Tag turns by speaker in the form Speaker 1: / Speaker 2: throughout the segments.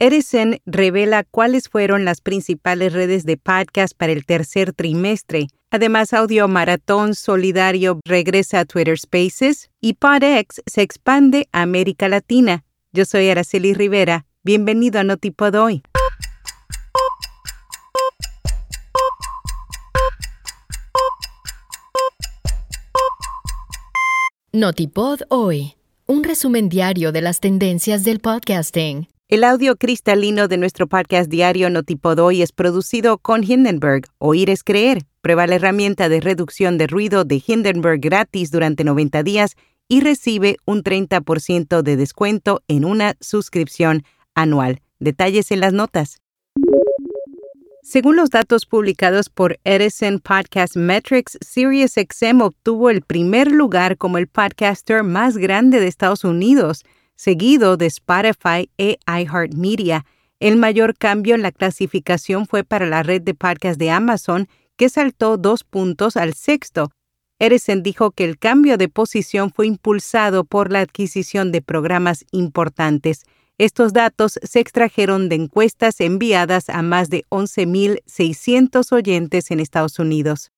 Speaker 1: Edison revela cuáles fueron las principales redes de podcast para el tercer trimestre. Además, Audio Maratón Solidario regresa a Twitter Spaces y PodX se expande a América Latina. Yo soy Araceli Rivera. Bienvenido a Notipod hoy.
Speaker 2: Notipod hoy. Un resumen diario de las tendencias del podcasting.
Speaker 1: El audio cristalino de nuestro podcast diario Notipod hoy es producido con Hindenburg. Oír es creer. Prueba la herramienta de reducción de ruido de Hindenburg gratis durante 90 días y recibe un 30% de descuento en una suscripción anual. Detalles en las notas. Según los datos publicados por Edison Podcast Metrics, SiriusXM obtuvo el primer lugar como el podcaster más grande de Estados Unidos seguido de Spotify e iHeartMedia. El mayor cambio en la clasificación fue para la red de podcast de Amazon, que saltó dos puntos al sexto. Edison dijo que el cambio de posición fue impulsado por la adquisición de programas importantes. Estos datos se extrajeron de encuestas enviadas a más de 11.600 oyentes en Estados Unidos.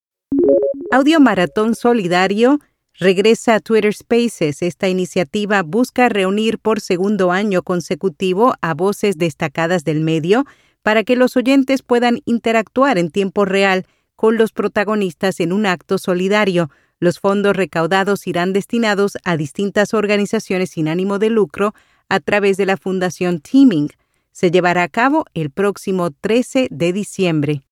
Speaker 1: Audio Maratón Solidario regresa a Twitter Spaces. Esta iniciativa busca reunir por segundo año consecutivo a voces destacadas del medio para que los oyentes puedan interactuar en tiempo real con los protagonistas en un acto solidario. Los fondos recaudados irán destinados a distintas organizaciones sin ánimo de lucro a través de la Fundación Teaming. Se llevará a cabo el próximo 13 de diciembre.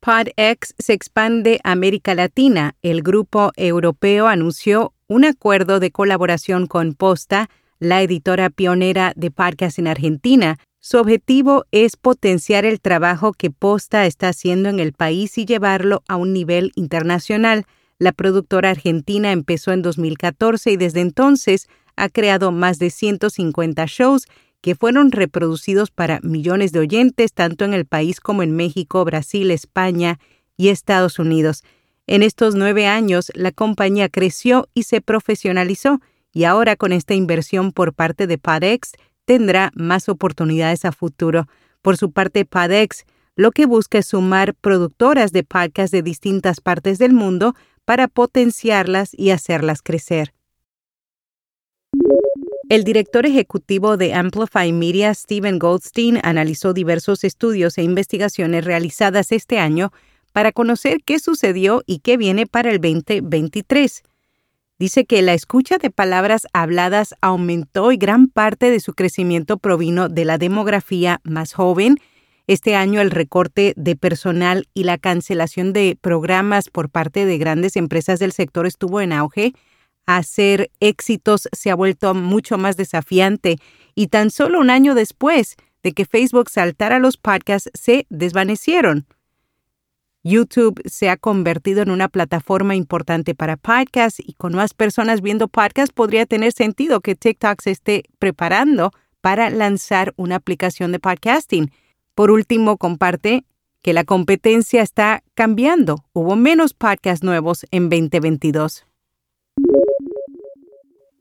Speaker 1: PodX se expande a América Latina. El grupo europeo anunció un acuerdo de colaboración con Posta, la editora pionera de podcast en Argentina. Su objetivo es potenciar el trabajo que Posta está haciendo en el país y llevarlo a un nivel internacional. La productora argentina empezó en 2014 y desde entonces ha creado más de 150 shows que fueron reproducidos para millones de oyentes tanto en el país como en México, Brasil, España y Estados Unidos. En estos nueve años, la compañía creció y se profesionalizó, y ahora con esta inversión por parte de Padex tendrá más oportunidades a futuro. Por su parte, Padex lo que busca es sumar productoras de podcast de distintas partes del mundo para potenciarlas y hacerlas crecer. El director ejecutivo de Amplify Media, Steven Goldstein, analizó diversos estudios e investigaciones realizadas este año para conocer qué sucedió y qué viene para el 2023. Dice que la escucha de palabras habladas aumentó y gran parte de su crecimiento provino de la demografía más joven. Este año el recorte de personal y la cancelación de programas por parte de grandes empresas del sector estuvo en auge hacer éxitos se ha vuelto mucho más desafiante y tan solo un año después de que Facebook saltara los podcasts se desvanecieron. YouTube se ha convertido en una plataforma importante para podcasts y con más personas viendo podcasts podría tener sentido que TikTok se esté preparando para lanzar una aplicación de podcasting. Por último, comparte que la competencia está cambiando. Hubo menos podcasts nuevos en 2022.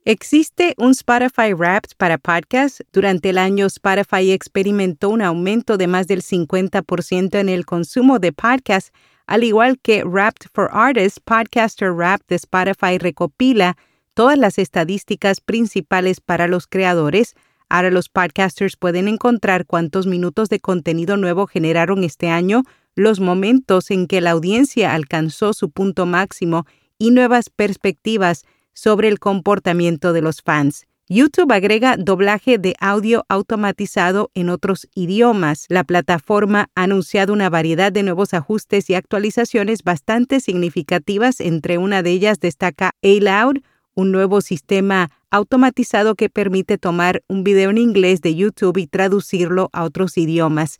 Speaker 1: Existe un Spotify Wrapped para podcasts. Durante el año, Spotify experimentó un aumento de más del 50% en el consumo de podcasts, al igual que Wrapped for Artists, Podcaster Wrapped de Spotify recopila todas las estadísticas principales para los creadores. Ahora los podcasters pueden encontrar cuántos minutos de contenido nuevo generaron este año, los momentos en que la audiencia alcanzó su punto máximo y nuevas perspectivas sobre el comportamiento de los fans. YouTube agrega doblaje de audio automatizado en otros idiomas. La plataforma ha anunciado una variedad de nuevos ajustes y actualizaciones bastante significativas. Entre una de ellas destaca A-Loud, un nuevo sistema automatizado que permite tomar un video en inglés de YouTube y traducirlo a otros idiomas.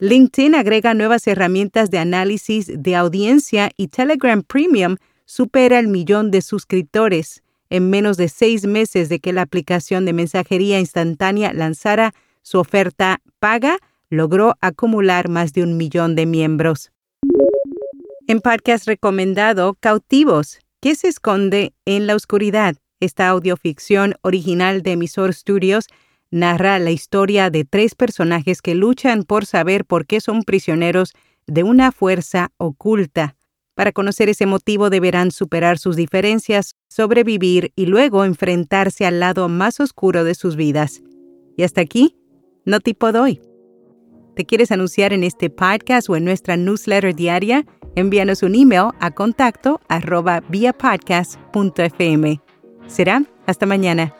Speaker 1: LinkedIn agrega nuevas herramientas de análisis de audiencia y Telegram Premium supera el millón de suscriptores en menos de seis meses de que la aplicación de mensajería instantánea lanzara su oferta paga, logró acumular más de un millón de miembros. En podcast recomendado, Cautivos, ¿qué se esconde en la oscuridad? Esta audioficción original de Emisor Studios narra la historia de tres personajes que luchan por saber por qué son prisioneros de una fuerza oculta. Para conocer ese motivo deberán superar sus diferencias, sobrevivir y luego enfrentarse al lado más oscuro de sus vidas. Y hasta aquí, no tipo doy. ¿Te quieres anunciar en este podcast o en nuestra newsletter diaria? Envíanos un email a contacto arroba viapodcast.fm. Será hasta mañana.